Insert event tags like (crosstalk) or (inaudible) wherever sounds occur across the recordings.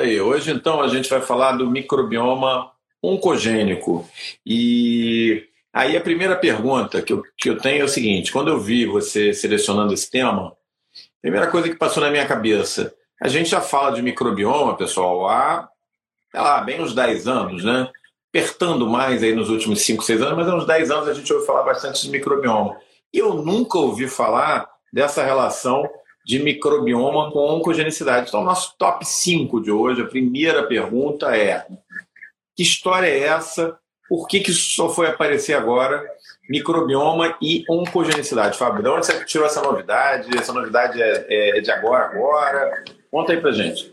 aí, hoje então a gente vai falar do microbioma oncogênico. E aí a primeira pergunta que eu, que eu tenho é o seguinte: quando eu vi você selecionando esse tema, a primeira coisa que passou na minha cabeça, a gente já fala de microbioma, pessoal, há, sei lá, bem uns 10 anos, né? Apertando mais aí nos últimos 5, 6 anos, mas há uns 10 anos a gente ouve falar bastante de microbioma. E eu nunca ouvi falar dessa relação de microbioma com oncogenicidade. Então, nosso top 5 de hoje, a primeira pergunta é: que história é essa? Por que, que isso só foi aparecer agora? Microbioma e oncogenicidade. Fábio, de onde você tirou essa novidade? Essa novidade é, é de agora, agora? Conta aí pra gente.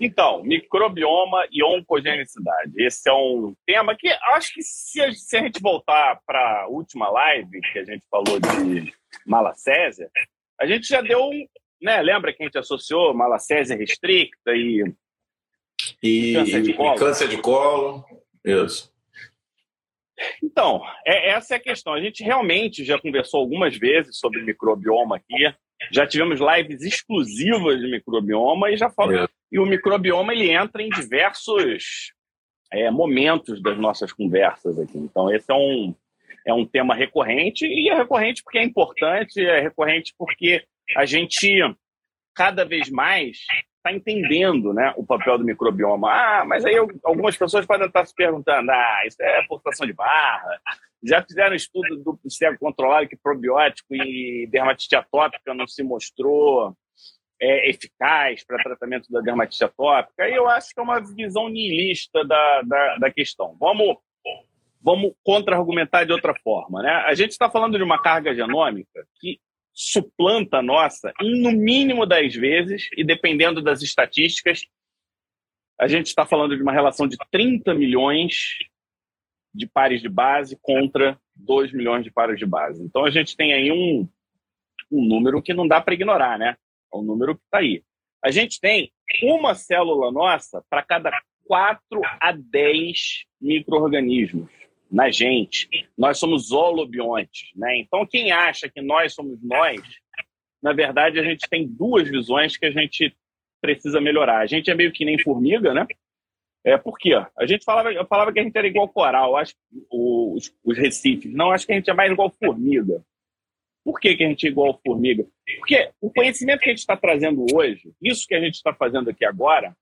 Então, microbioma e oncogenicidade. Esse é um tema que acho que se a, se a gente voltar para a última live que a gente falou de malacésia, a gente já deu um. Né, lembra que a gente associou malacésia restricta e e câncer de colo. Câncer de colo. Isso. Então, é, essa é a questão. A gente realmente já conversou algumas vezes sobre microbioma aqui. Já tivemos lives exclusivas de microbioma e já falou. E o microbioma ele entra em diversos é, momentos das nossas conversas aqui. Então, esse é um, é um tema recorrente e é recorrente porque é importante, é recorrente porque a gente cada vez mais está entendendo né, o papel do microbioma. Ah, mas aí eu, algumas pessoas podem estar se perguntando: ah, isso é forçação de barra. Já fizeram estudo do cego controlado que probiótico e dermatite atópica não se mostrou é, eficaz para tratamento da dermatite atópica. E eu acho que é uma visão niilista da, da, da questão. Vamos, vamos contra-argumentar de outra forma. Né? A gente está falando de uma carga genômica que suplanta a nossa em no mínimo 10 vezes, e dependendo das estatísticas, a gente está falando de uma relação de 30 milhões de pares de base contra 2 milhões de pares de base. Então a gente tem aí um, um número que não dá para ignorar, né? É um número que está aí. A gente tem uma célula nossa para cada 4 a 10 micro-organismos na gente. Nós somos holobiontes, né? Então, quem acha que nós somos nós, na verdade, a gente tem duas visões que a gente precisa melhorar. A gente é meio que nem formiga, né? É, por quê? A gente falava, eu falava que a gente era igual coral, acho, os, os recifes. Não, acho que a gente é mais igual formiga. Por que, que a gente é igual formiga? Porque o conhecimento que a gente está trazendo hoje, isso que a gente está fazendo aqui agora,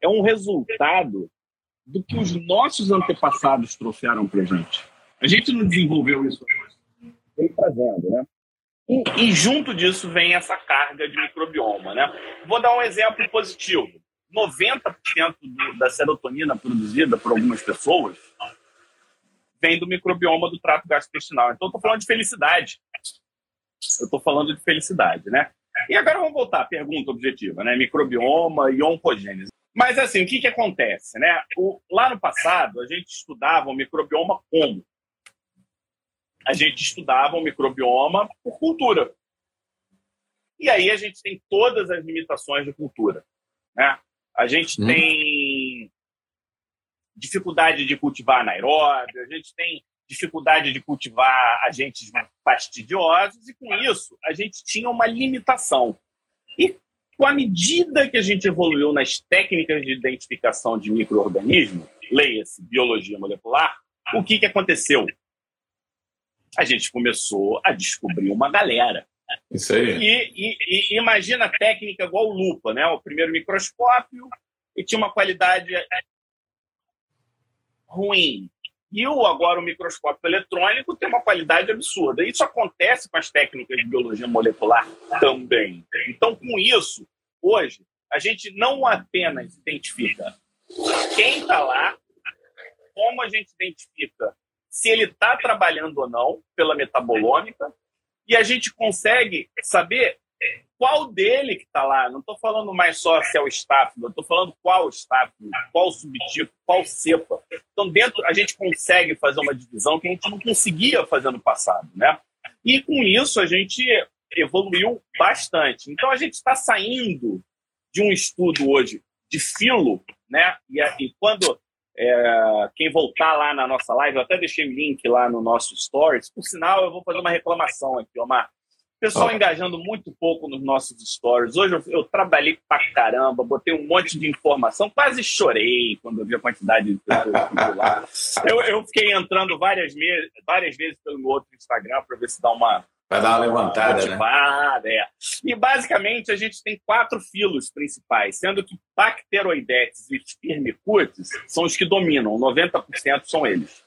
é um resultado do que os nossos antepassados trouxeram para a gente. A gente não desenvolveu isso hoje. Vem trazendo, né? E, e, junto disso vem essa carga de microbioma, né? Vou dar um exemplo positivo. 90% do, da serotonina produzida por algumas pessoas vem do microbioma do trato gastrointestinal. Então, estou falando de felicidade. Eu estou falando de felicidade, né? E agora vamos voltar à pergunta objetiva, né? Microbioma e oncogênese. Mas, assim, o que, que acontece? Né? O, lá no passado, a gente estudava o microbioma como? A gente estudava o microbioma por cultura. E aí a gente tem todas as limitações de cultura. Né? A gente hum. tem dificuldade de cultivar anaeróbio, a gente tem dificuldade de cultivar agentes fastidiosos, e com isso a gente tinha uma limitação. E com a medida que a gente evoluiu nas técnicas de identificação de micro-organismos, leia-se biologia molecular, o que, que aconteceu? A gente começou a descobrir uma galera. Isso aí. E, e, e imagina a técnica igual lupa, né? O primeiro microscópio e tinha uma qualidade ruim. E o, agora o microscópio eletrônico tem uma qualidade absurda. Isso acontece com as técnicas de biologia molecular também. Então, com isso, hoje, a gente não apenas identifica quem está lá, como a gente identifica se ele está trabalhando ou não pela metabolômica, e a gente consegue saber qual dele que está lá. Não estou falando mais só se é o estáfilo, estou falando qual estáfilo, qual subtipo, qual cepa. Então, dentro, a gente consegue fazer uma divisão que a gente não conseguia fazer no passado, né? E com isso, a gente evoluiu bastante. Então, a gente está saindo de um estudo hoje de filo, né? E, e quando é, quem voltar lá na nossa live, eu até deixei o link lá no nosso stories. Por sinal, eu vou fazer uma reclamação aqui, Omar. Pessoal engajando muito pouco nos nossos stories. Hoje eu, eu, trabalhei pra caramba, botei um monte de informação, quase chorei quando eu vi a quantidade de pessoas lá. (laughs) Eu, eu fiquei entrando várias, várias vezes pelo meu outro Instagram para ver se dá uma. Para dar uma levantada, motivada, né? É. E basicamente a gente tem quatro filos principais, sendo que Bacteroidetes e Firmicutes são os que dominam, 90% são eles.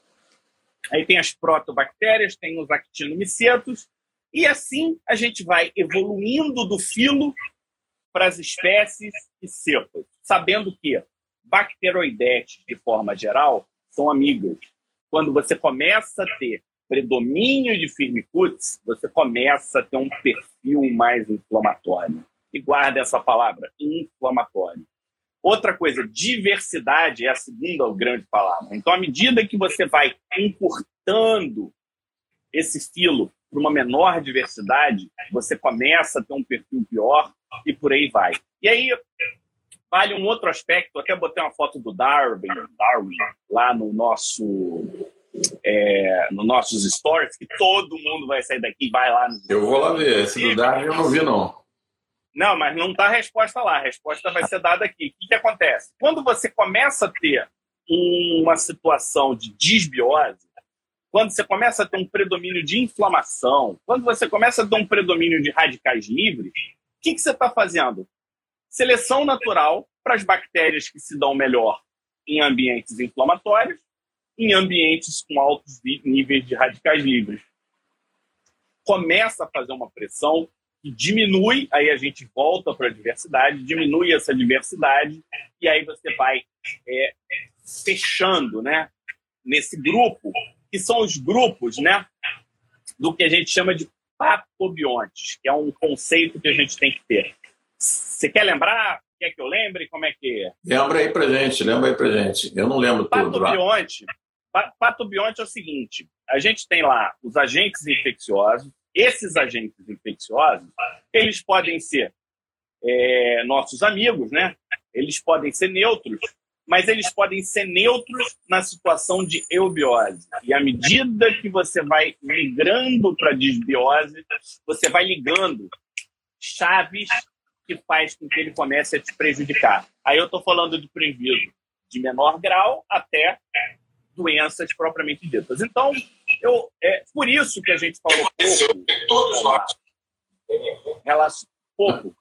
Aí tem as protobactérias, tem os actinomicetos, e assim a gente vai evoluindo do filo para as espécies e cepas, sabendo que bacteroidetes, de forma geral, são amigas. Quando você começa a ter predomínio de firmicutes, você começa a ter um perfil mais inflamatório. E guarda essa palavra, inflamatório. Outra coisa, diversidade é a segunda grande palavra. Então, à medida que você vai encurtando esse filo para uma menor diversidade, você começa a ter um perfil pior e por aí vai. E aí vale um outro aspecto, até botei uma foto do Darwin, Darwin lá no nosso é, nos nossos stories, que todo mundo vai sair daqui e vai lá. Nos... Eu vou lá ver, esse do Darwin eu não vi não. Não, mas não está a resposta lá, a resposta vai ser dada aqui. O que, que acontece? Quando você começa a ter uma situação de disbiose, quando você começa a ter um predomínio de inflamação, quando você começa a ter um predomínio de radicais livres, o que, que você está fazendo? Seleção natural para as bactérias que se dão melhor em ambientes inflamatórios, em ambientes com altos níveis de radicais livres. Começa a fazer uma pressão que diminui, aí a gente volta para a diversidade, diminui essa diversidade, e aí você vai é, fechando né, nesse grupo que são os grupos né, do que a gente chama de patobiontes, que é um conceito que a gente tem que ter. Você quer lembrar? Quer que eu lembre? Como é que é? Lembra aí pra gente, lembra aí pra gente. Eu não lembro patobionte, tudo. Patobionte é o seguinte: a gente tem lá os agentes infecciosos. Esses agentes infecciosos, eles podem ser é, nossos amigos, né? Eles podem ser neutros, mas eles podem ser neutros na situação de eubiose. E à medida que você vai migrando para disbiose, você vai ligando chaves que faz com que ele comece a te prejudicar. Aí eu estou falando de prejuízo de menor grau até doenças propriamente ditas. Então, eu, é por isso que a gente falou pouco. Todos nós. Relação, pouco.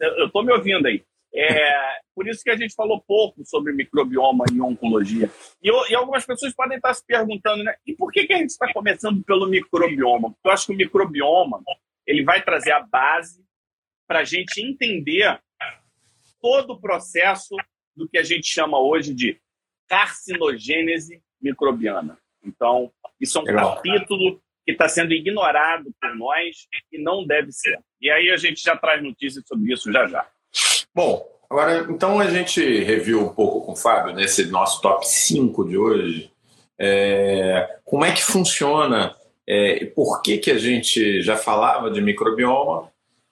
Eu estou me ouvindo aí. É, por isso que a gente falou pouco sobre microbioma e oncologia. E, e, algumas pessoas podem estar se perguntando, né? E por que, que a gente está começando pelo microbioma? Porque eu acho que o microbioma ele vai trazer a base para a gente entender todo o processo do que a gente chama hoje de carcinogênese microbiana. Então, isso é um Legal. capítulo que está sendo ignorado por nós e não deve ser. E aí a gente já traz notícias sobre isso já já. Bom, agora então a gente reviu um pouco com o Fábio nesse nosso top 5 de hoje. É, como é que funciona? É, por que, que a gente já falava de microbioma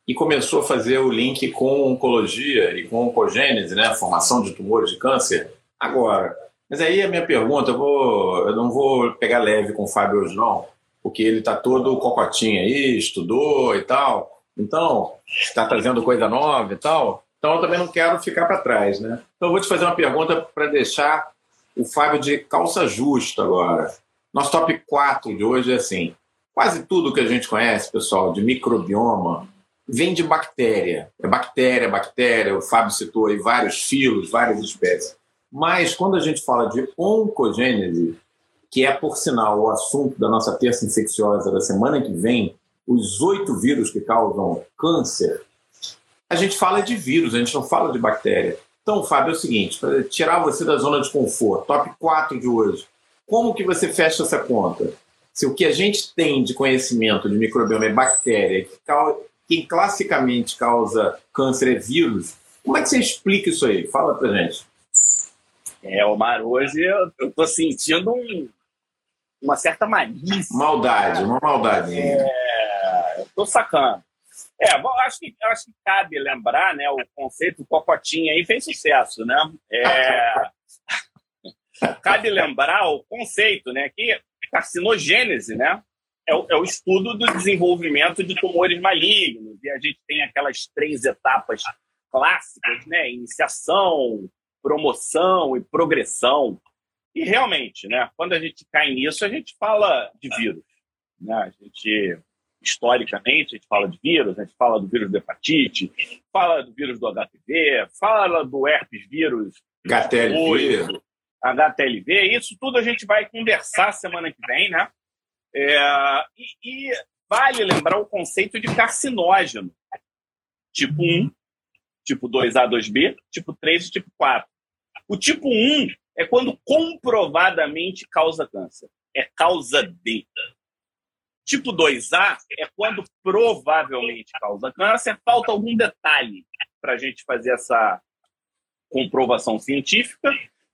e começou a fazer o link com oncologia e com oncogênese, né, a formação de tumores de câncer, agora. Mas aí a minha pergunta, eu, vou, eu não vou pegar leve com o Fábio hoje não, porque ele está todo cocotinho aí, estudou e tal, então está trazendo coisa nova e tal. Então eu também não quero ficar para trás, né? Então eu vou te fazer uma pergunta para deixar o Fábio de calça justa agora. Nosso top 4 de hoje é assim: quase tudo que a gente conhece, pessoal, de microbioma, vem de bactéria. É bactéria, bactéria. O Fábio citou aí vários filos, várias espécies. Mas quando a gente fala de oncogênese, que é, por sinal, o assunto da nossa terça infecciosa da semana que vem, os oito vírus que causam câncer, a gente fala de vírus, a gente não fala de bactéria. Então, Fábio, é o seguinte, para tirar você da zona de conforto, top 4 de hoje, como que você fecha essa conta? Se o que a gente tem de conhecimento de microbioma é bactéria, que, quem classicamente causa câncer é vírus, como é que você explica isso aí? Fala pra gente. É, Omar, hoje eu, eu tô sentindo um, uma certa malícia. Maldade, uma maldade. É, eu tô sacando. É, acho que, acho que cabe lembrar, né, o conceito cocotinha aí fez sucesso, né? É, (laughs) cabe lembrar o conceito, né, que carcinogênese, né, é o, é o estudo do desenvolvimento de tumores malignos. E a gente tem aquelas três etapas clássicas, né? Iniciação, promoção e progressão. E realmente, né, quando a gente cai nisso, a gente fala de vírus. Né? A gente, historicamente, a gente fala de vírus, a gente fala do vírus da hepatite, fala do vírus do HPV, fala do herpes vírus. HTLV. HTLV, isso tudo a gente vai conversar semana que vem, né? É, e, e, vale lembrar o conceito de carcinógeno. Tipo 1, tipo 2A, 2B, tipo 3 e tipo 4. O tipo 1 é quando comprovadamente causa câncer. É causa de. Tipo 2A é quando provavelmente causa câncer, falta algum detalhe para a gente fazer essa comprovação científica.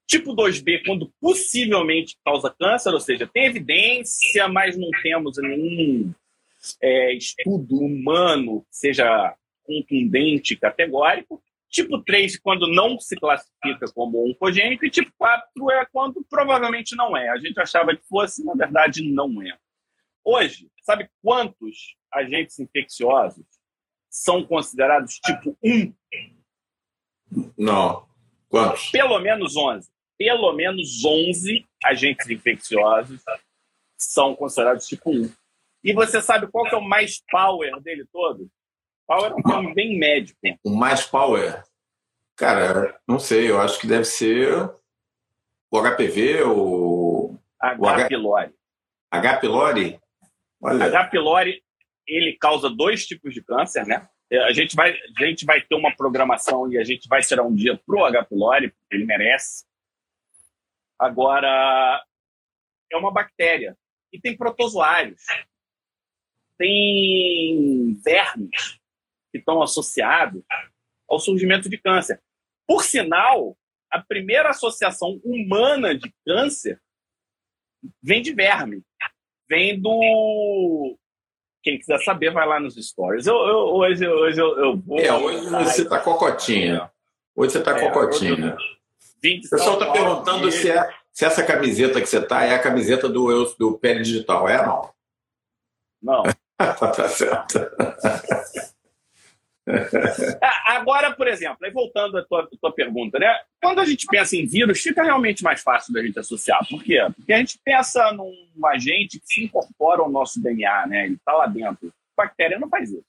Tipo 2B, quando possivelmente causa câncer, ou seja, tem evidência, mas não temos nenhum é, estudo humano que seja contundente, categórico. Tipo 3, quando não se classifica como oncogênico, e tipo 4 é quando provavelmente não é. A gente achava que fosse, na verdade, não é. Hoje, sabe quantos agentes infecciosos são considerados tipo 1? Não. Quantos? Pelo menos 11. Pelo menos 11 agentes infecciosos são considerados tipo 1. E você sabe qual que é o mais power dele todo? Power é um termo bem médico. O mais power? Cara, não sei. Eu acho que deve ser o HPV ou... H. pylori. H. pylori? Olha. H. pylori, ele causa dois tipos de câncer, né? A gente vai, a gente vai ter uma programação e a gente vai tirar um dia pro H. pylori, ele merece. Agora, é uma bactéria e tem protozoários, tem vermes que estão associados ao surgimento de câncer. Por sinal, a primeira associação humana de câncer vem de verme vem do. Quem quiser saber, vai lá nos stories. Eu, eu hoje, hoje eu, eu vou. É, hoje você está cocotinha. Hoje você está é, cocotinha. O pessoal está perguntando se, é, se essa camiseta que você está é a camiseta do, do Pele Digital. É não? Não. (laughs) tá certo. (laughs) Ah, agora, por exemplo, aí voltando à tua, tua pergunta, né? Quando a gente pensa em vírus, fica realmente mais fácil da gente associar. Por quê? Porque a gente pensa num agente que se incorpora ao nosso DNA, né? Ele está lá dentro. A bactéria não faz isso.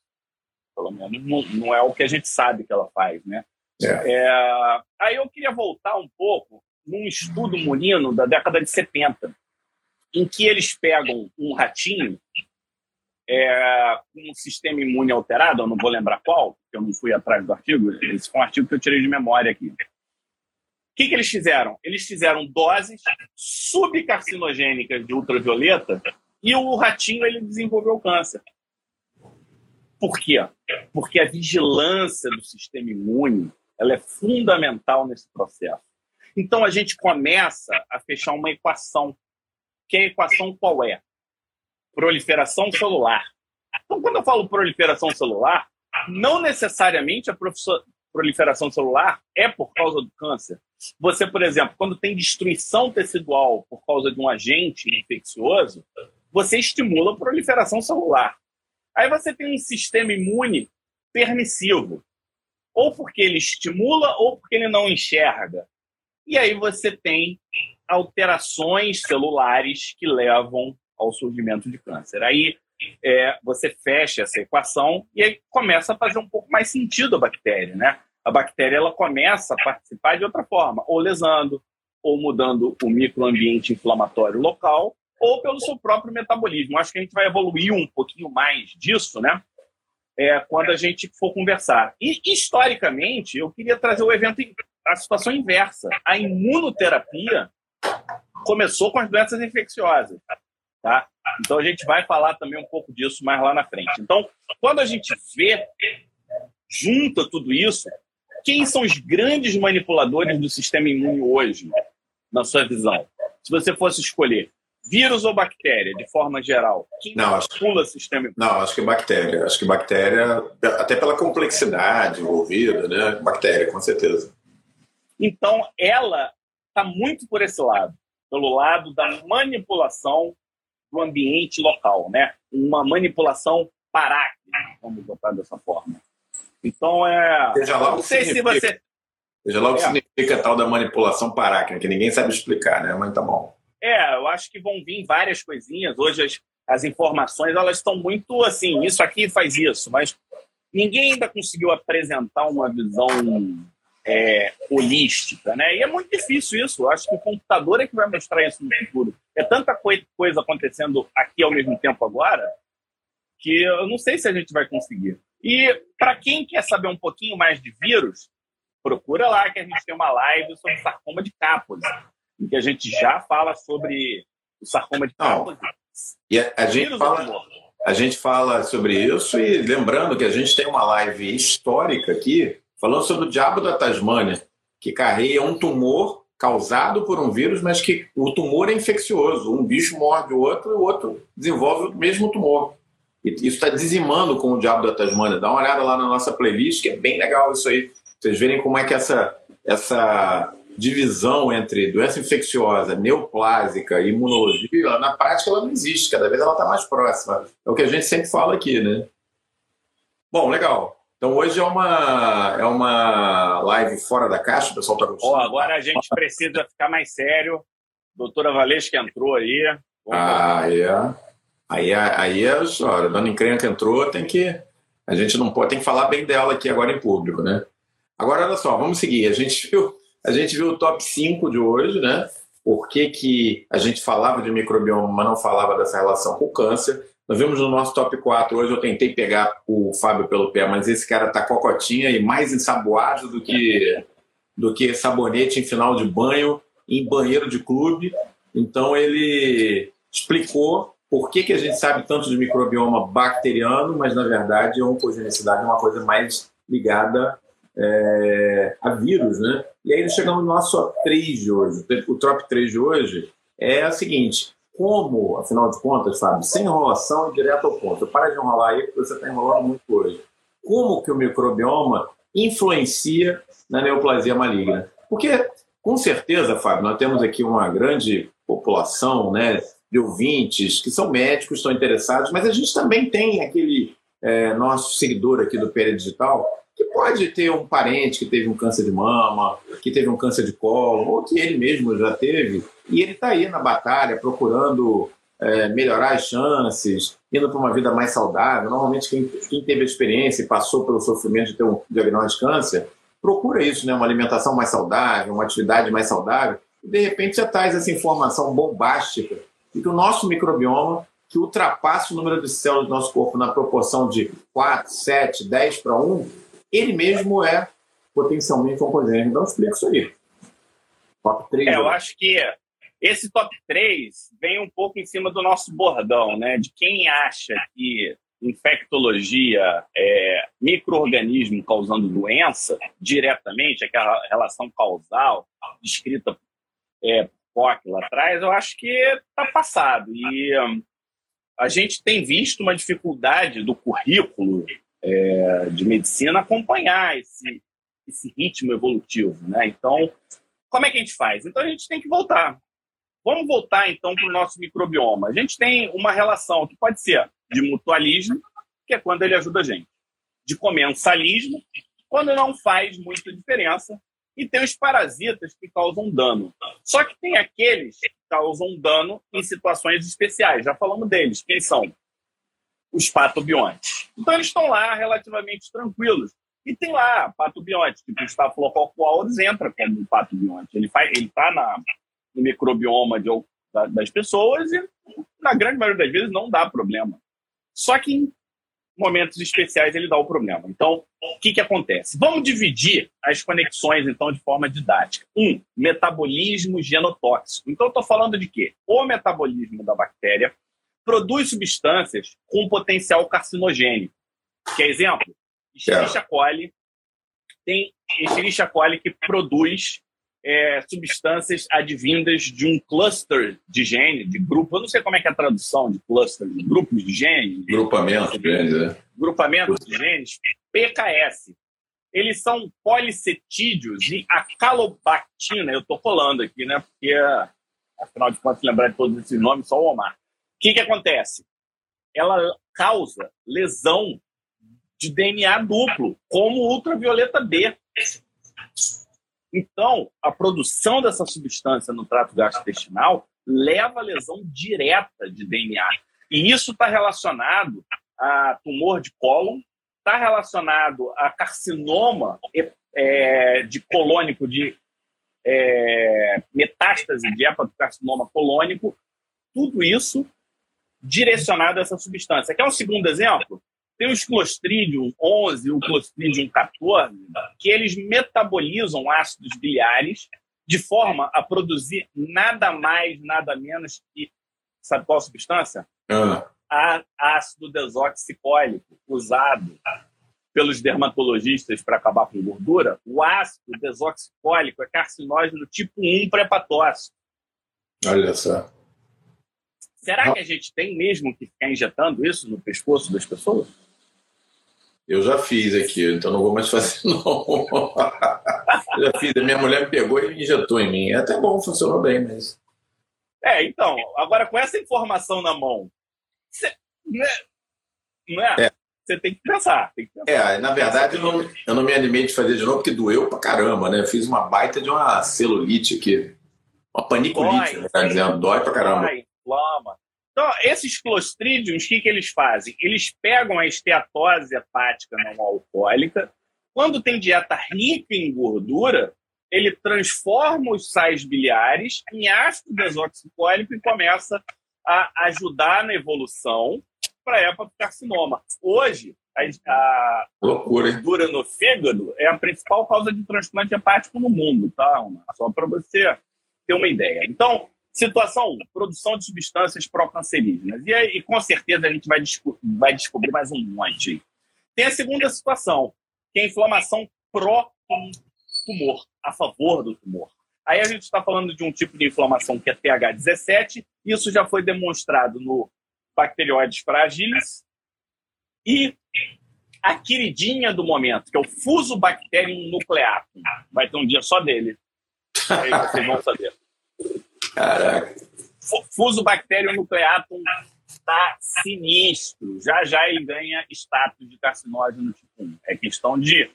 Pelo menos não, não é o que a gente sabe que ela faz, né? É. É, aí eu queria voltar um pouco num estudo munino da década de 70, em que eles pegam um ratinho é, um sistema imune alterado, eu não vou lembrar qual, porque eu não fui atrás do artigo, esse foi um artigo que eu tirei de memória aqui. O que, que eles fizeram? Eles fizeram doses subcarcinogênicas de ultravioleta e o ratinho ele desenvolveu câncer. Por quê? Porque a vigilância do sistema imune ela é fundamental nesse processo. Então a gente começa a fechar uma equação. Que a equação qual é? Proliferação celular. Então, quando eu falo proliferação celular, não necessariamente a proliferação celular é por causa do câncer. Você, por exemplo, quando tem destruição tecidual por causa de um agente infeccioso, você estimula a proliferação celular. Aí você tem um sistema imune permissivo, ou porque ele estimula ou porque ele não enxerga. E aí você tem alterações celulares que levam ao surgimento de câncer. Aí é, você fecha essa equação e aí começa a fazer um pouco mais sentido a bactéria, né? A bactéria ela começa a participar de outra forma, ou lesando, ou mudando o microambiente inflamatório local, ou pelo seu próprio metabolismo. Acho que a gente vai evoluir um pouquinho mais disso, né? É, quando a gente for conversar. E historicamente, eu queria trazer o evento, a situação inversa. A imunoterapia começou com as doenças infecciosas. Tá? Então a gente vai falar também um pouco disso mais lá na frente. Então, quando a gente vê, junta tudo isso, quem são os grandes manipuladores do sistema imune hoje, na sua visão? Se você fosse escolher vírus ou bactéria, de forma geral, quem não, manipula o sistema imune? Não, acho que bactéria. Acho que bactéria, até pela complexidade envolvida, né? Bactéria, com certeza. Então, ela está muito por esse lado, pelo lado da manipulação do ambiente local, né? Uma manipulação paráquia, vamos botar dessa forma. Então, é. Seja lá não sei se você. Seja lá o que é. significa tal da manipulação paráquia, que ninguém sabe explicar, né? Mas tá bom. É, eu acho que vão vir várias coisinhas. Hoje as, as informações elas estão muito assim, isso aqui faz isso, mas ninguém ainda conseguiu apresentar uma visão é, holística, né? E é muito difícil isso. Eu acho que o computador é que vai mostrar isso no futuro. É tanta coisa acontecendo aqui ao mesmo tempo agora que eu não sei se a gente vai conseguir. E para quem quer saber um pouquinho mais de vírus, procura lá que a gente tem uma live sobre sarcoma de Kaposi, em que a gente já fala sobre o sarcoma de Kaposi. E a, a gente fala, a gente fala sobre isso e lembrando que a gente tem uma live histórica aqui falando sobre o diabo da Tasmânia, que carrega um tumor causado por um vírus, mas que o tumor é infeccioso. Um bicho morde o outro e o outro desenvolve o mesmo tumor. E isso está dizimando com o diabo da Tasmânia. Dá uma olhada lá na nossa playlist, que é bem legal isso aí. Vocês verem como é que essa, essa divisão entre doença infecciosa, neoplásica imunologia, na prática ela não existe, cada vez ela está mais próxima. É o que a gente sempre fala aqui, né? Bom, legal. Então hoje é uma, é uma live fora da caixa, o pessoal está gostando. Oh, agora a gente precisa ficar mais sério. Doutora Valesca entrou aí. Ah, é. Aí, aí é a história. A dona Encrenca entrou, tem que. A gente não pode, tem que falar bem dela aqui agora em público, né? Agora, olha só, vamos seguir. A gente viu, a gente viu o top 5 de hoje, né? Por que, que a gente falava de microbioma, mas não falava dessa relação com o câncer. Nós vimos no nosso top 4, hoje eu tentei pegar o Fábio pelo pé, mas esse cara tá cocotinha e mais ensaboado do que, do que sabonete em final de banho, em banheiro de clube. Então ele explicou por que, que a gente sabe tanto de microbioma bacteriano, mas na verdade a oncogenicidade é uma coisa mais ligada é, a vírus, né? E aí chegamos no nosso top 3 de hoje. O top 3 de hoje é o seguinte: como, afinal de contas, Fábio, sem enrolação e direto ao ponto. Para de enrolar aí, porque você está enrolando muito hoje. Como que o microbioma influencia na neoplasia maligna? Porque, com certeza, Fábio, nós temos aqui uma grande população né, de ouvintes que são médicos, estão interessados, mas a gente também tem aquele é, nosso seguidor aqui do PL Digital que pode ter um parente que teve um câncer de mama, que teve um câncer de colo, ou que ele mesmo já teve, e ele está aí na batalha procurando é, melhorar as chances, indo para uma vida mais saudável. Normalmente, quem, quem, teve a experiência e passou pelo sofrimento de ter um diagnóstico de câncer, procura isso, né? uma alimentação mais saudável, uma atividade mais saudável, e de repente já traz essa informação bombástica de que o nosso microbioma, que ultrapassa o número de células do nosso corpo na proporção de 4, 7, 10 para 1, ele mesmo é potencialmente oncogênico. Então, explica isso aí. Top 3. É, eu acho que esse top 3 vem um pouco em cima do nosso bordão, né? De quem acha que infectologia é microorganismo causando doença diretamente, aquela relação causal descrita é, POC lá atrás, eu acho que está passado. E a gente tem visto uma dificuldade do currículo é, de medicina acompanhar esse, esse ritmo evolutivo. Né? Então, como é que a gente faz? Então, a gente tem que voltar. Vamos voltar, então, para o nosso microbioma. A gente tem uma relação que pode ser de mutualismo, que é quando ele ajuda a gente, de comensalismo, quando não faz muita diferença, e tem os parasitas que causam dano. Só que tem aqueles que causam dano em situações especiais. Já falamos deles. Quem são? os patobiontes. Então, eles estão lá relativamente tranquilos. E tem lá patobiontes, tipo o Staphylococcus entra como patobionte. Ele está no microbioma de, da, das pessoas e, na grande maioria das vezes, não dá problema. Só que em momentos especiais ele dá o problema. Então, o que, que acontece? Vamos dividir as conexões, então, de forma didática. Um, metabolismo genotóxico. Então, estou falando de quê? O metabolismo da bactéria produz substâncias com potencial carcinogênico. Que é exemplo? Escherichia coli tem Escherichia coli que produz é, substâncias advindas de um cluster de gene, de grupo. Eu não sei como é que é a tradução de cluster, de grupos de genes. Grupamento de genes, né? Grupamento de genes, PKS. Eles são policetídeos e a calobactina, eu estou falando aqui, né? Porque, afinal de contas, lembrar de todos esses nomes, só o Omar que, que acontece? Ela causa lesão de DNA duplo, como ultravioleta B. Então, a produção dessa substância no trato gastrointestinal leva a lesão direta de DNA. E isso está relacionado a tumor de cólon, está relacionado a carcinoma é, de colônico, de é, metástase de hepatocarcinoma colônico, tudo isso direcionado a essa substância. Quer um segundo exemplo? Tem os Clostridium 11 e o Clostridium 14, que eles metabolizam ácidos biliares de forma a produzir nada mais, nada menos que. Sabe qual substância? Ah. A ácido desoxicólico, usado pelos dermatologistas para acabar com gordura. O ácido desoxicólico é carcinógeno tipo 1 pré-patóxico. Olha só. Será que a gente tem mesmo que ficar injetando isso no pescoço das pessoas? Eu já fiz aqui, então não vou mais fazer, (laughs) não. já fiz, a minha mulher me pegou e injetou em mim. É até bom, funcionou bem, mas. É, então, agora com essa informação na mão, você, né, não é? é. Você tem que pensar. Tem que pensar. É, na verdade, eu não, eu não me animei de fazer de novo, porque doeu pra caramba, né? Eu fiz uma baita de uma celulite aqui. Uma paniculite, dói, né? Tá dizendo, dói pra caramba. Dói, inflama. Então, esses clostridiums, o que, que eles fazem? Eles pegam a esteatose hepática não alcoólica, quando tem dieta rica em gordura, ele transforma os sais biliares em ácido desoxicólico e começa a ajudar na evolução para hepatocarcinoma. Hoje, a, a Loucura, gordura no fígado é a principal causa de transplante hepático no mundo, tá? Só para você ter uma ideia. Então, Situação 1, produção de substâncias pró-cancerígenas. E, aí, com certeza a gente vai, desco vai descobrir mais um monte. Tem a segunda situação, que é a inflamação pró-tumor, a favor do tumor. Aí a gente está falando de um tipo de inflamação que é TH17, isso já foi demonstrado no Bacteroides fragilis. E a queridinha do momento, que é o Fusobacterium nucleatum. Vai ter um dia só dele. Aí vocês vão saber. Caraca. Fuso bactério nucleatum está sinistro. Já já ele ganha status de carcinógeno tipo 1. É questão de,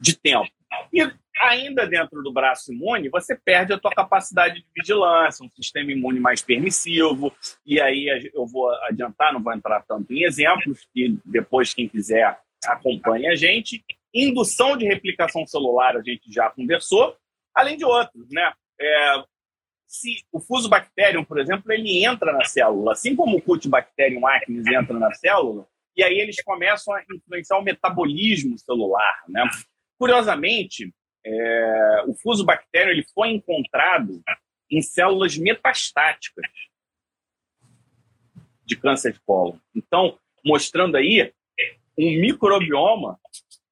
de tempo. E ainda dentro do braço imune, você perde a tua capacidade de vigilância, um sistema imune mais permissivo. E aí eu vou adiantar, não vou entrar tanto em exemplos, que depois quem quiser acompanhe a gente. Indução de replicação celular a gente já conversou, além de outros, né? É, se o Fusobacterium, por exemplo, ele entra na célula, assim como o Cutibacterium acnes entra na célula, e aí eles começam a influenciar o metabolismo celular. Né? Curiosamente, é, o Fusobacterium ele foi encontrado em células metastáticas de câncer de colo. Então, mostrando aí um microbioma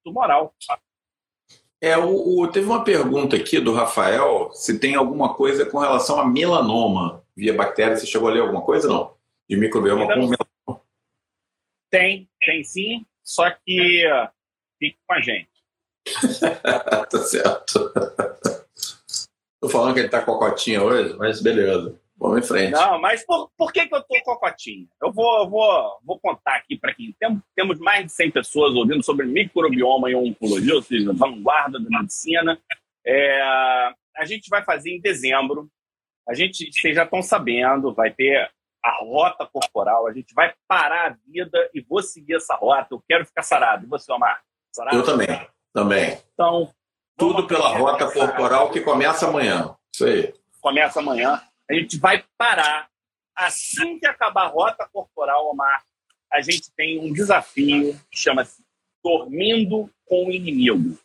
tumoral. É, o, o, teve uma pergunta aqui do Rafael se tem alguma coisa com relação a melanoma via bactéria. Você chegou a ler alguma coisa não? De microbioma com melanoma? Tem, tem sim, só que uh, fique com a gente. (laughs) tá certo. Tô falando que ele tá com a cotinha hoje, mas beleza. Vamos em frente. Não, mas por, por que, que eu tô com a cotinha? Eu vou, eu vou, vou contar aqui para quem tem, temos mais de 100 pessoas ouvindo sobre microbioma e oncologia, ou seja, vanguarda da medicina. É, a gente vai fazer em dezembro. A gente, vocês já estão sabendo, vai ter a rota corporal. A gente vai parar a vida e vou seguir essa rota. Eu quero ficar sarado. E você, Omar? Sarado? Eu também, também. Então, tudo pela rota corporal que começa amanhã. Isso aí. Começa amanhã. A gente vai parar. Assim que acabar a rota corporal, Omar, a gente tem um desafio que chama-se Dormindo com o Inimigo,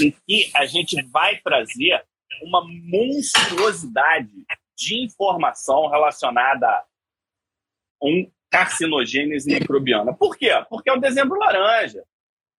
em que a gente vai trazer uma monstruosidade de informação relacionada a um carcinogênese microbiana. Por quê? Porque é o dezembro laranja.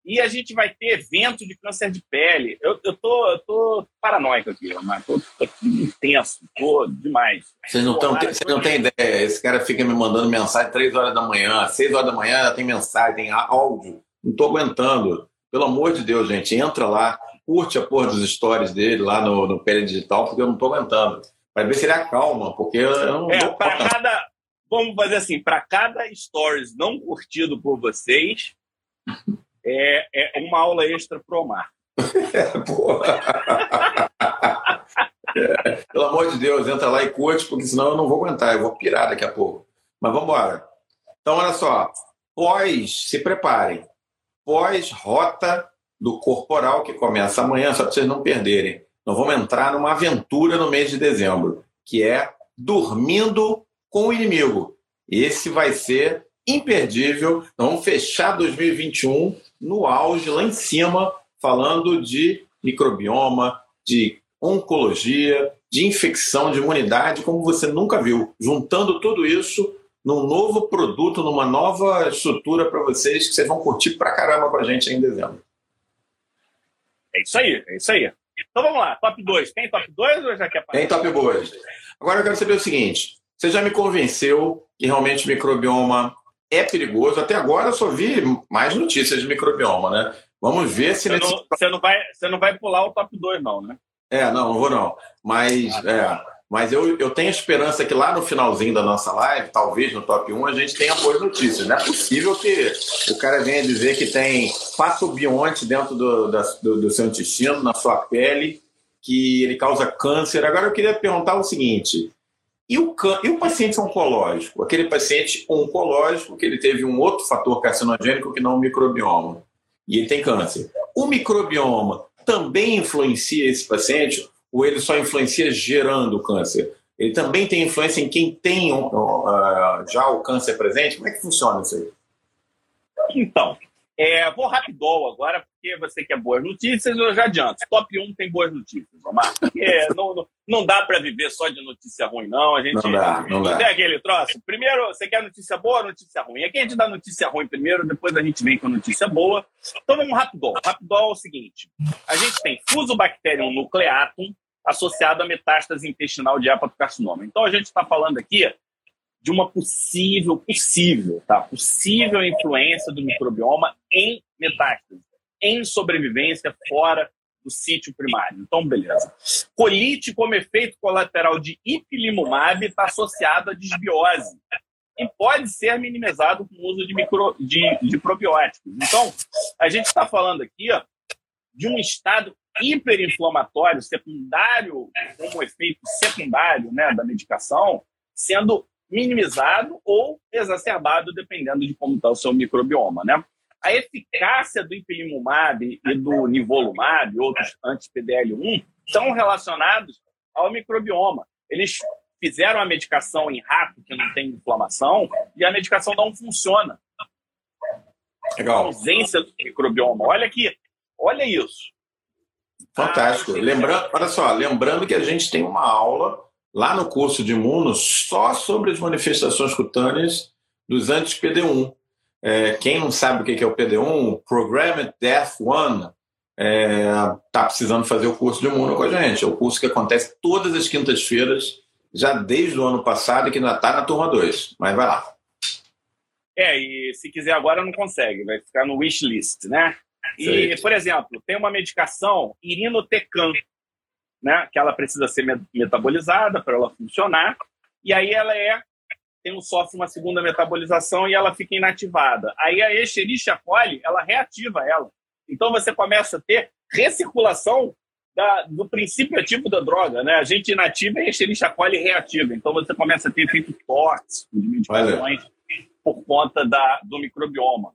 E a gente vai ter evento de câncer de pele. Eu, eu, tô, eu tô paranoico aqui, mas tô, tô intenso, tô demais. Vocês não, tão, vocês não têm ideia. Esse cara fica me mandando mensagem três horas da manhã, seis horas da manhã já tem mensagem, tem áudio. Não tô aguentando. Pelo amor de Deus, gente, entra lá, curte a porra dos stories dele lá no, no Pele Digital, porque eu não tô aguentando. Vai ver se ele acalma, porque eu não É, para cada, vamos fazer assim: para cada stories não curtido por vocês, (laughs) é, é uma aula extra pro Omar. É. É, pelo amor de Deus, entra lá e curte, porque senão eu não vou aguentar, eu vou pirar daqui a pouco. Mas vamos embora. Então, olha só. Pós, se preparem. Pós-rota do corporal, que começa amanhã, só para vocês não perderem. Nós vamos entrar numa aventura no mês de dezembro, que é dormindo com o inimigo. Esse vai ser imperdível. Nós vamos fechar 2021 no auge, lá em cima, falando de microbioma, de oncologia, de infecção, de imunidade, como você nunca viu. Juntando tudo isso num novo produto, numa nova estrutura para vocês, que vocês vão curtir pra caramba com a gente em dezembro. É isso aí, é isso aí. Então vamos lá, top 2. Tem top 2 ou já quer parar? Tem top 2. Agora eu quero saber o seguinte: você já me convenceu que realmente microbioma é perigoso. Até agora eu só vi mais notícias de microbioma, né? Vamos ver se. Você, nesse... não, você, não, vai, você não vai pular o top 2, não, né? É, não, não vou não. Mas, é, mas eu, eu tenho esperança que lá no finalzinho da nossa live, talvez no top 1, a gente tenha boas notícias. Não é possível que o cara venha dizer que tem patobionte dentro do, da, do, do seu intestino, na sua pele, que ele causa câncer. Agora eu queria perguntar o seguinte: e o, e o paciente oncológico? Aquele paciente oncológico que ele teve um outro fator carcinogênico que não o microbioma. E ele tem câncer. O microbioma também influencia esse paciente ou ele só influencia gerando o câncer? Ele também tem influência em quem tem uh, já o câncer presente? Como é que funciona isso aí? Então, é, vou rapidão agora, porque você quer boas notícias, eu já adianto. Top 1 tem boas notícias, Omar. Porque não, não, não dá para viver só de notícia ruim, não. A gente não, dá, não, não tem aquele troço. Primeiro, você quer notícia boa ou notícia ruim? Aqui a gente dá notícia ruim primeiro, depois a gente vem com notícia boa. Então vamos rapidão. Rapidão é o seguinte: a gente tem Fusobacterium nucleatum associado a metástase intestinal de hepatocarcinoma. Então a gente está falando aqui de uma possível, possível, tá? Possível influência do microbioma em metástase, em sobrevivência fora do sítio primário. Então, beleza. Colite como efeito colateral de ipilimumab está associado à disbiose e pode ser minimizado com o uso de, micro, de, de probióticos. Então, a gente está falando aqui ó, de um estado hiperinflamatório secundário, como efeito secundário né, da medicação, sendo minimizado ou exacerbado, dependendo de como está o seu microbioma, né? A eficácia do ipilimumab e do nivolumab, outros anti-PDL1, estão relacionados ao microbioma. Eles fizeram a medicação em rato que não tem inflamação e a medicação não funciona. Legal. A ausência do microbioma. Olha aqui, olha isso. Fantástico. Ah, lembrando, olha só, lembrando que a gente tem uma aula lá no curso de imuno só sobre as manifestações cutâneas dos anti-PD1. É, quem não sabe o que é o PD1, Programmed Death One, está é, precisando fazer o curso de imuno com a gente. É o curso que acontece todas as quintas-feiras, já desde o ano passado, e que ainda está na turma 2. Mas vai lá. É, e se quiser agora não consegue, vai ficar no wishlist, né? E, por exemplo, tem uma medicação, irinotecan, né, que ela precisa ser metabolizada para ela funcionar, e aí ela é tem um, sofre uma segunda metabolização e ela fica inativada. Aí a Escherichia coli, ela reativa ela. Então você começa a ter recirculação da, do princípio ativo da droga, né? A gente inativa e a Escherichia coli reativa. Então você começa a ter efeito tóxico de medicações por conta da, do microbioma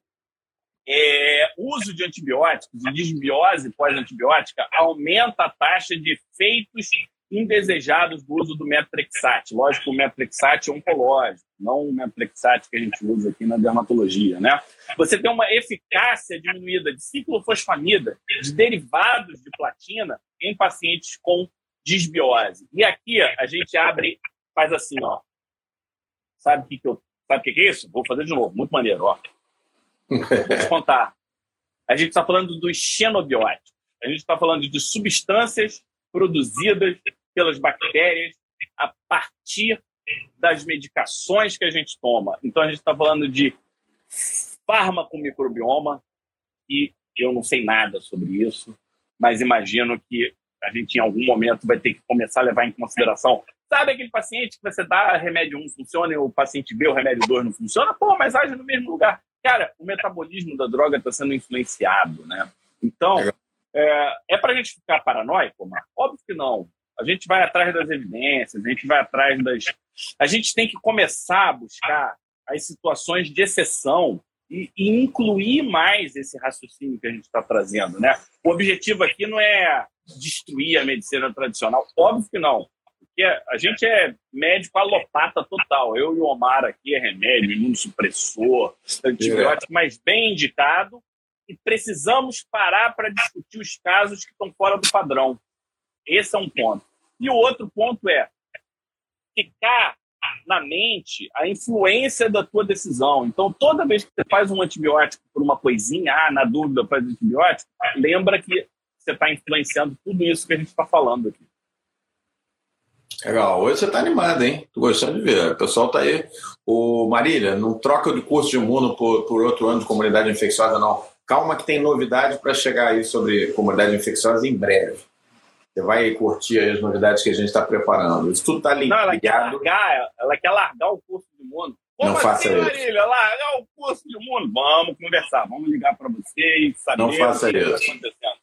é, uso de antibióticos e disbiose pós-antibiótica aumenta a taxa de efeitos indesejados do uso do metrexate. Lógico, o metrexate é oncológico, não o metrexate que a gente usa aqui na dermatologia, né? Você tem uma eficácia diminuída de ciclofosfamida, de derivados de platina em pacientes com disbiose. E aqui a gente abre, faz assim, ó. Sabe o que, que eu, sabe o que, que é isso? Vou fazer de novo, muito maneiro, ó. Vou te contar. A gente está falando dos xenobióticos. A gente está falando de substâncias produzidas pelas bactérias a partir das medicações que a gente toma. Então, a gente está falando de fármaco microbioma, e eu não sei nada sobre isso, mas imagino que a gente em algum momento vai ter que começar a levar em consideração. Sabe aquele paciente que você dá remédio 1 funciona e o paciente B, o remédio 2 não funciona? Pô, mas age no mesmo lugar. Cara, o metabolismo da droga está sendo influenciado, né? Então, é, é para a gente ficar paranoico, Marco? Óbvio que não. A gente vai atrás das evidências, a gente vai atrás das. A gente tem que começar a buscar as situações de exceção e, e incluir mais esse raciocínio que a gente está trazendo, né? O objetivo aqui não é destruir a medicina tradicional, óbvio que não. Porque a gente é médico alopata total. Eu e o Omar aqui é remédio, imunossupressor, antibiótico, mas bem indicado. E precisamos parar para discutir os casos que estão fora do padrão. Esse é um ponto. E o outro ponto é ficar na mente a influência da tua decisão. Então, toda vez que você faz um antibiótico por uma coisinha, ah, na dúvida faz antibiótico, lembra que você está influenciando tudo isso que a gente está falando aqui. Legal. Hoje você está animado, hein? Tô gostando de ver. O pessoal tá aí. O Marília, não troca de curso de imuno por, por outro ano de comunidade infecciosa, não. Calma que tem novidade para chegar aí sobre comunidade infecciosa em breve. Você vai curtir as novidades que a gente está preparando. Isso tudo está ligado. Não, ela quer largar, ela quer largar o curso de mundo. Como não assim, faça isso. Marília? Largar o curso de mundo? Vamos conversar, vamos ligar para vocês, saber não faça o que está acontecendo.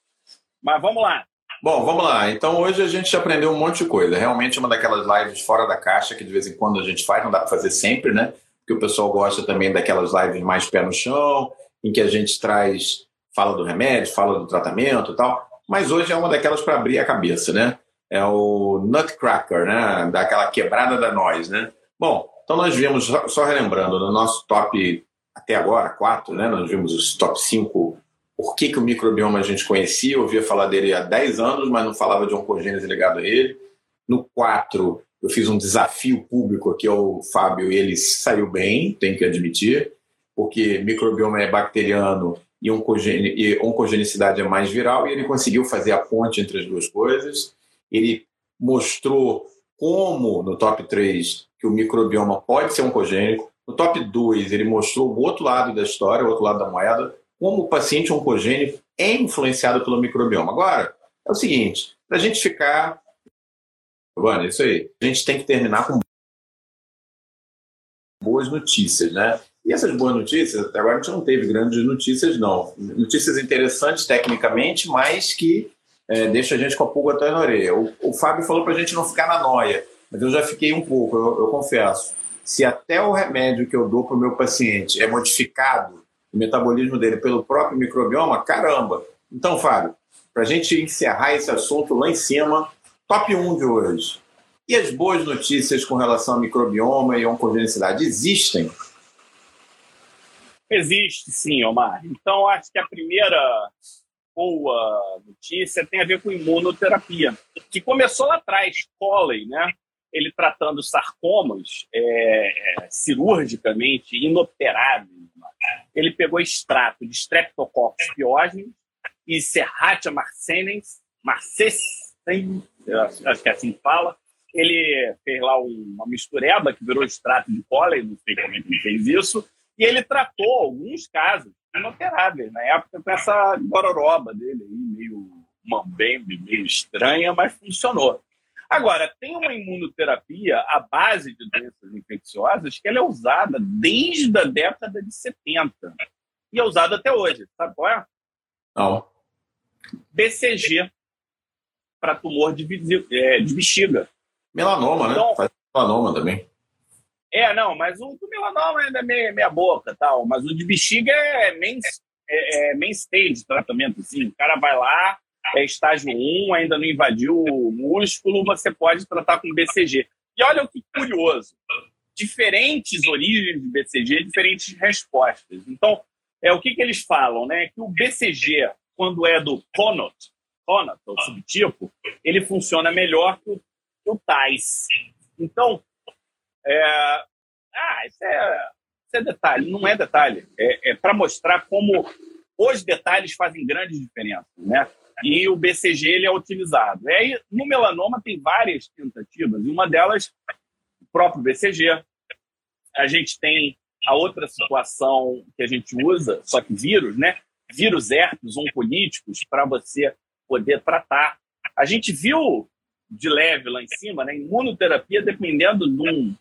Mas vamos lá. Bom, vamos lá. Então hoje a gente aprendeu um monte de coisa. Realmente uma daquelas lives fora da caixa que de vez em quando a gente faz, não dá para fazer sempre, né? Porque o pessoal gosta também daquelas lives mais pé no chão, em que a gente traz, fala do remédio, fala do tratamento e tal. Mas hoje é uma daquelas para abrir a cabeça, né? É o Nutcracker, né? Daquela quebrada da nós, né? Bom, então nós vimos, só relembrando, no nosso top até agora, quatro, né? Nós vimos os top 5 por que, que o microbioma a gente conhecia, ouvia falar dele há 10 anos, mas não falava de oncogênese ligado a ele. No 4, eu fiz um desafio público aqui ao Fábio e ele saiu bem, tem que admitir, porque microbioma é bacteriano e, oncogene, e oncogenicidade é mais viral, e ele conseguiu fazer a ponte entre as duas coisas. Ele mostrou como, no top 3, que o microbioma pode ser oncogênico. No top 2, ele mostrou o outro lado da história, o outro lado da moeda, como o paciente oncogênico é influenciado pelo microbioma. Agora, é o seguinte, para a gente ficar. Giovanni, isso aí. A gente tem que terminar com boas notícias, né? E essas boas notícias, até agora a gente não teve grandes notícias, não. Notícias interessantes tecnicamente, mas que é, deixa a gente com a pulga atrás na orelha. O, o Fábio falou para a gente não ficar na noia, mas eu já fiquei um pouco, eu, eu confesso. Se até o remédio que eu dou para o meu paciente é modificado, o metabolismo dele pelo próprio microbioma, caramba! Então, Fábio, para a gente encerrar esse assunto lá em cima, top 1 de hoje. E as boas notícias com relação ao microbioma e oncogenicidade existem? Existe sim, Omar. Então, acho que a primeira boa notícia tem a ver com imunoterapia, que começou lá atrás, Coley, né? Ele tratando sarcomas é, cirurgicamente inoperáveis. Ele pegou extrato de Streptococcus pyogenes e Serratia marcescens, marcescens, acho que é assim que fala. Ele fez lá uma mistureba que virou extrato de Coley, não sei como é ele fez isso, e ele tratou alguns casos inoperáveis, na época com essa gororoba dele, meio mambembe, meio estranha, mas funcionou. Agora, tem uma imunoterapia à base de doenças infecciosas que ela é usada desde a década de 70 e é usada até hoje. Sabe qual é? Não. BCG para tumor de, é, de bexiga. Melanoma, né? então, né? Faz melanoma também. É, não, mas o do melanoma ainda é meia, meia boca tal, mas o de bexiga é main, é, é main stage tratamento, assim. O cara vai lá, é estágio 1, ainda não invadiu o músculo, você pode tratar com BCG. E olha o que curioso, diferentes origens de BCG, diferentes respostas. Então, é o que, que eles falam, né? Que o BCG, quando é do CONOT, CONOT, o subtipo, ele funciona melhor que o, que o TAIS. Então, é... Ah, isso é, isso é detalhe. Não é detalhe. É, é para mostrar como os detalhes fazem grande diferença, né? E o BCG ele é utilizado. E aí, no melanoma tem várias tentativas, e uma delas, o próprio BCG. A gente tem a outra situação que a gente usa, só que vírus, né? Vírus herpes oncolíticos para você poder tratar A gente viu de leve lá em cima, né, imunoterapia dependendo de um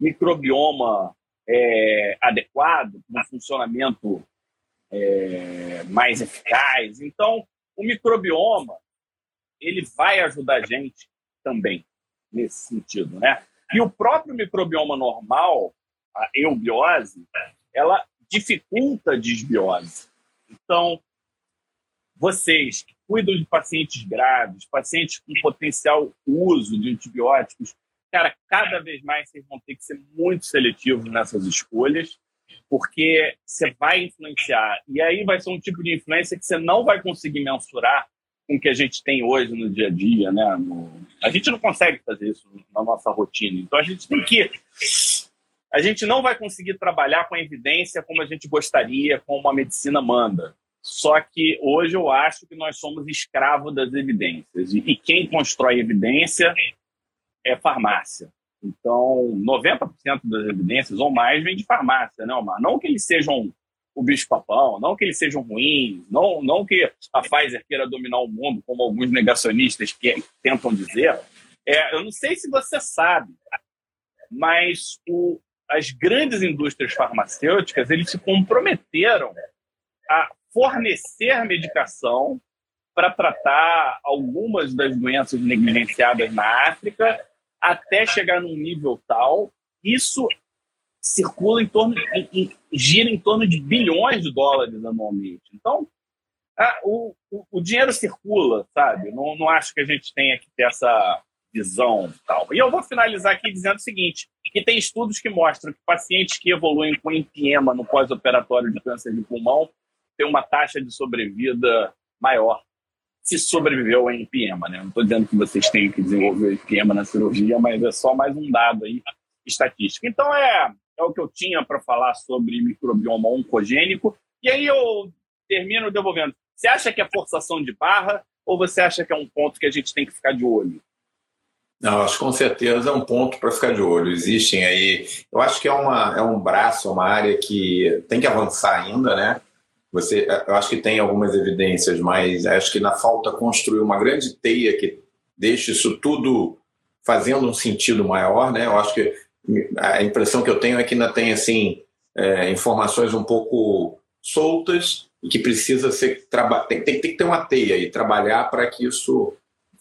microbioma é, adequado, um funcionamento é, mais eficaz. Então, o microbioma ele vai ajudar a gente também nesse sentido, né? E o próprio microbioma normal, a eubiose, ela dificulta a desbiose. Então, vocês que cuidam de pacientes graves, pacientes com potencial uso de antibióticos, cara, cada vez mais vocês vão ter que ser muito seletivos nessas escolhas, porque você vai influenciar. E aí vai ser um tipo de influência que você não vai conseguir mensurar com o que a gente tem hoje no dia a dia, né? A gente não consegue fazer isso na nossa rotina. Então a gente tem que. A gente não vai conseguir trabalhar com a evidência como a gente gostaria, como a medicina manda. Só que hoje eu acho que nós somos escravos das evidências. E quem constrói evidência é farmácia. Então, 90% das evidências ou mais vem de farmácia, né, Omar? Não que eles sejam o bicho-papão, não que eles sejam ruins, não, não que a Pfizer queira dominar o mundo, como alguns negacionistas que tentam dizer. É, eu não sei se você sabe, mas o, as grandes indústrias farmacêuticas eles se comprometeram a fornecer medicação para tratar algumas das doenças negligenciadas na África até chegar num nível tal. Isso circula em torno, em, em, gira em torno de bilhões de dólares anualmente. Então, a, o, o, o, dinheiro circula, sabe? Não, não acho que a gente tenha que ter essa visão tal. E eu vou finalizar aqui dizendo o seguinte, que tem estudos que mostram que pacientes que evoluem com empiema no pós-operatório de câncer de pulmão têm uma taxa de sobrevida maior se sobreviveu a empiema, né? Não estou dizendo que vocês têm que desenvolver empiema na cirurgia, mas é só mais um dado aí estatístico. Então é, é o que eu tinha para falar sobre microbioma oncogênico. E aí eu termino devolvendo. Você acha que é forçação de barra ou você acha que é um ponto que a gente tem que ficar de olho? Não, acho que com certeza é um ponto para ficar de olho. Existem aí. Eu acho que é, uma, é um braço, é uma área que tem que avançar ainda, né? Você, eu acho que tem algumas evidências, mas acho que na falta construir uma grande teia que deixe isso tudo fazendo um sentido maior, né? Eu acho que a impressão que eu tenho é que ainda tem assim é, informações um pouco soltas e que precisa ser tem, tem, tem que ter uma teia e trabalhar para que isso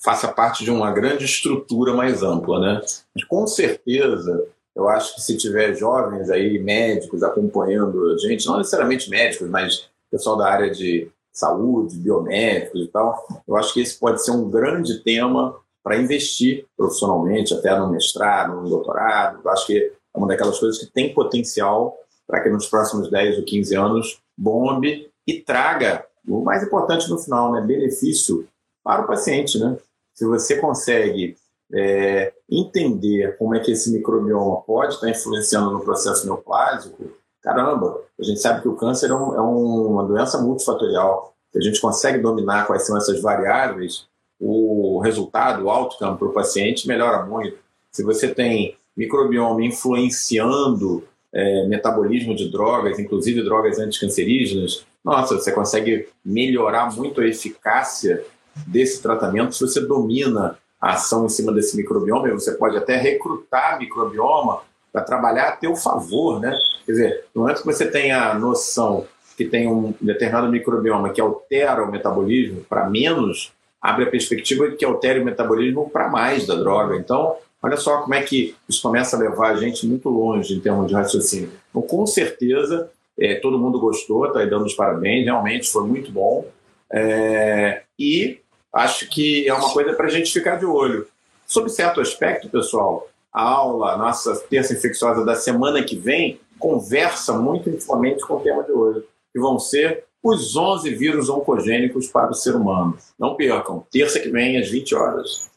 faça parte de uma grande estrutura mais ampla, né? Mas com certeza eu acho que se tiver jovens aí médicos acompanhando a gente, não necessariamente médicos, mas pessoal da área de saúde, biomédicos e tal, eu acho que esse pode ser um grande tema para investir profissionalmente, até no mestrado, no doutorado. Eu acho que é uma daquelas coisas que tem potencial para que nos próximos 10 ou 15 anos bombe e traga o mais importante no final, né, benefício para o paciente, né? Se você consegue é, entender como é que esse microbioma pode estar influenciando no processo neoplásico, caramba, a gente sabe que o câncer é, um, é uma doença multifatorial. Se a gente consegue dominar quais são essas variáveis, o resultado, o outcome para o paciente melhora muito. Se você tem microbioma influenciando é, metabolismo de drogas, inclusive drogas anticancerígenas, nossa, você consegue melhorar muito a eficácia desse tratamento se você domina a ação em cima desse microbioma, e você pode até recrutar microbioma para trabalhar a teu favor, né? Quer dizer, no momento que você tem a noção que tem um determinado microbioma que altera o metabolismo para menos, abre a perspectiva de que altere o metabolismo para mais da droga. Então, olha só como é que isso começa a levar a gente muito longe em termos de raciocínio. Então, com certeza, é, todo mundo gostou, está dando os parabéns, realmente foi muito bom. É, e acho que é uma coisa para a gente ficar de olho. Sob certo aspecto, pessoal, a aula, a nossa terça infecciosa da semana que vem, conversa muito intimamente com o tema de hoje, que vão ser os 11 vírus oncogênicos para o ser humano. Não percam, terça que vem, às 20 horas.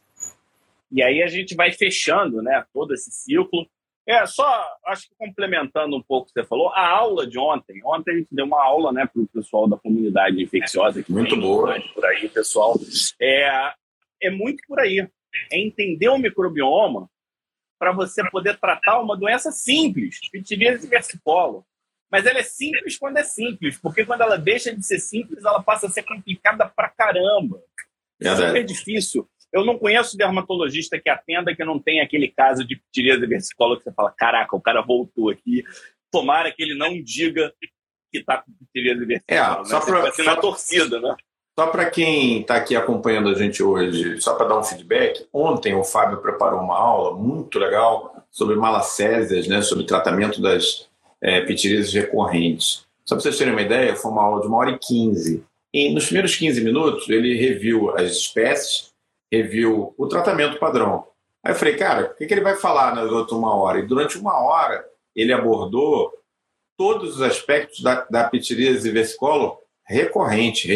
E aí a gente vai fechando né, todo esse ciclo. É, só, acho que complementando um pouco o que você falou, a aula de ontem, ontem a gente deu uma aula né, para o pessoal da comunidade infecciosa. Que muito boa. Por aí, pessoal. É, é muito por aí. É entender o microbioma para você poder tratar uma doença simples, pitiríase versicolor. Mas ela é simples quando é simples, porque quando ela deixa de ser simples, ela passa a ser complicada pra caramba. Verdade. Super difícil. Eu não conheço dermatologista que atenda que não tem aquele caso de ptiríase versicolor que você fala, caraca, o cara voltou aqui. Tomara que ele não diga que está com ptiríase versicolor. É, né? só para na torcida, né? Só para quem está aqui acompanhando a gente hoje, só para dar um feedback, ontem o Fábio preparou uma aula muito legal sobre malacésias, né, sobre tratamento das é, recorrentes. Só para vocês terem uma ideia, foi uma aula de uma hora e quinze. E nos primeiros 15 minutos, ele reviu as espécies, reviu o tratamento padrão. Aí eu falei, cara, o que, que ele vai falar nas outras uma hora? E durante uma hora, ele abordou todos os aspectos da, da pitiríase versicolor recorrente,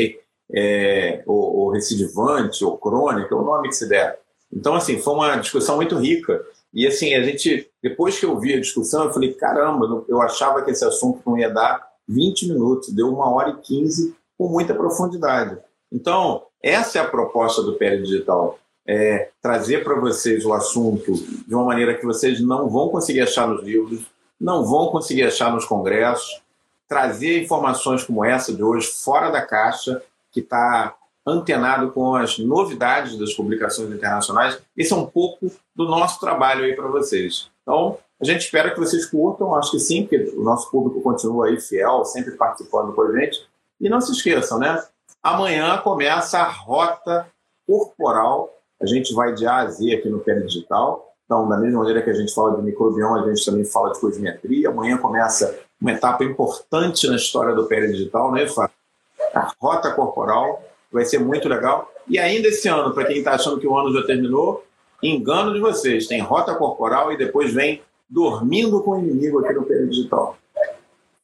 é, ou, ou recidivante, ou crônica, o nome que se der. Então, assim, foi uma discussão muito rica. E, assim, a gente, depois que eu vi a discussão, eu falei, caramba, eu achava que esse assunto não ia dar 20 minutos, deu uma hora e 15 com muita profundidade. Então, essa é a proposta do PL Digital. É trazer para vocês o assunto de uma maneira que vocês não vão conseguir achar nos livros, não vão conseguir achar nos congressos, trazer informações como essa de hoje fora da caixa, que está antenado com as novidades das publicações internacionais. Esse é um pouco do nosso trabalho aí para vocês. Então, a gente espera que vocês curtam, acho que sim, porque o nosso público continua aí fiel, sempre participando com a gente. E não se esqueçam, né? Amanhã começa a rota corporal. A gente vai de A a Z aqui no Pé Digital. Então, da mesma maneira que a gente fala de microbioma, a gente também fala de cosmetria. Amanhã começa uma etapa importante na história do Pé Digital, né, Fábio? A rota corporal, vai ser muito legal. E ainda esse ano, para quem está achando que o ano já terminou, engano de vocês, tem rota corporal e depois vem dormindo com o inimigo aqui no período digital.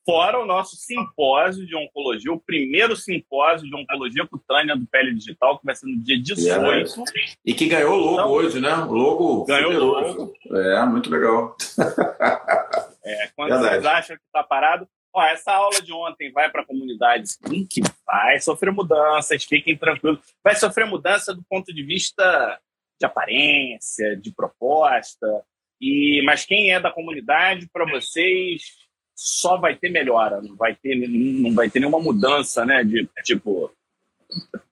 Fora o nosso simpósio de oncologia, o primeiro simpósio de oncologia cutânea do Pele Digital, que vai ser no dia 18. E que ganhou o logo então, hoje, né? O logo. Ganhou o logo. É, muito legal. É, quando Verdade. vocês acham que está parado, Ó, essa aula de ontem vai para a comunidade, sim, que vai sofrer mudanças, fiquem tranquilos. Vai sofrer mudança do ponto de vista de aparência, de proposta. E mas quem é da comunidade, para vocês, só vai ter melhora, não vai ter, não vai ter nenhuma mudança, né? De tipo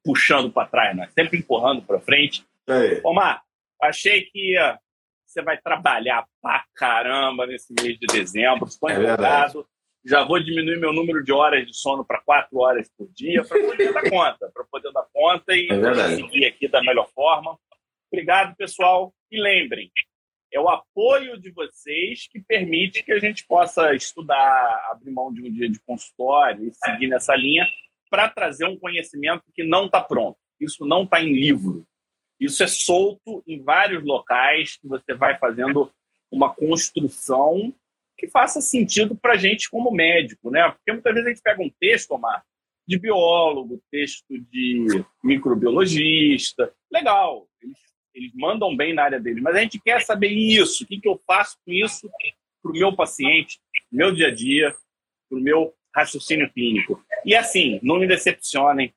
puxando para trás, né? Sempre empurrando para frente. É. Omar, achei que você vai trabalhar pra caramba nesse mês de dezembro. Estou é empolgado já vou diminuir meu número de horas de sono para quatro horas por dia para poder dar conta, para poder dar conta e é seguir aqui da melhor forma. Obrigado, pessoal. E lembrem, é o apoio de vocês que permite que a gente possa estudar, abrir mão de um dia de consultório e seguir nessa linha para trazer um conhecimento que não está pronto. Isso não está em livro. Isso é solto em vários locais que você vai fazendo uma construção que faça sentido para a gente como médico, né? Porque muitas vezes a gente pega um texto, Omar, de biólogo, texto de microbiologista, legal, eles, eles mandam bem na área deles, mas a gente quer saber isso, o que, que eu faço com isso para o meu paciente, meu dia a dia, para o meu raciocínio clínico. E assim, não me decepcionem.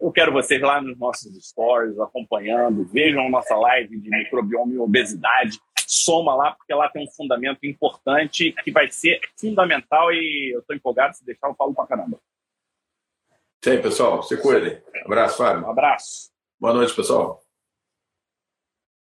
Eu quero vocês lá nos nossos stories, acompanhando, vejam a nossa live de microbioma e obesidade soma lá, porque lá tem um fundamento importante que vai ser fundamental e eu estou empolgado, se deixar eu falo pra caramba. Isso aí, pessoal. Se cuidem. Abraço, Fábio. Um abraço. Boa noite, pessoal.